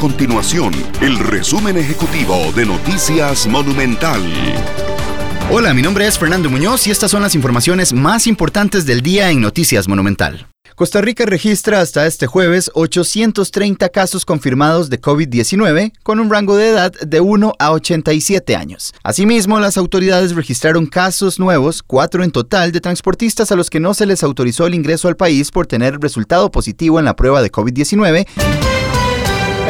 continuación el resumen ejecutivo de Noticias Monumental. Hola, mi nombre es Fernando Muñoz y estas son las informaciones más importantes del día en Noticias Monumental. Costa Rica registra hasta este jueves 830 casos confirmados de COVID-19 con un rango de edad de 1 a 87 años. Asimismo, las autoridades registraron casos nuevos, cuatro en total, de transportistas a los que no se les autorizó el ingreso al país por tener resultado positivo en la prueba de COVID-19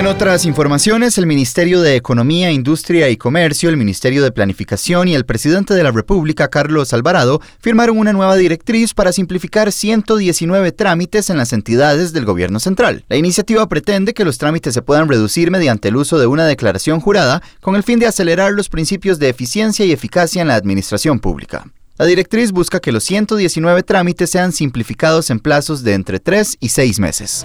en otras informaciones, el Ministerio de Economía, Industria y Comercio, el Ministerio de Planificación y el presidente de la República, Carlos Alvarado, firmaron una nueva directriz para simplificar 119 trámites en las entidades del gobierno central. La iniciativa pretende que los trámites se puedan reducir mediante el uso de una declaración jurada con el fin de acelerar los principios de eficiencia y eficacia en la administración pública. La directriz busca que los 119 trámites sean simplificados en plazos de entre 3 y 6 meses.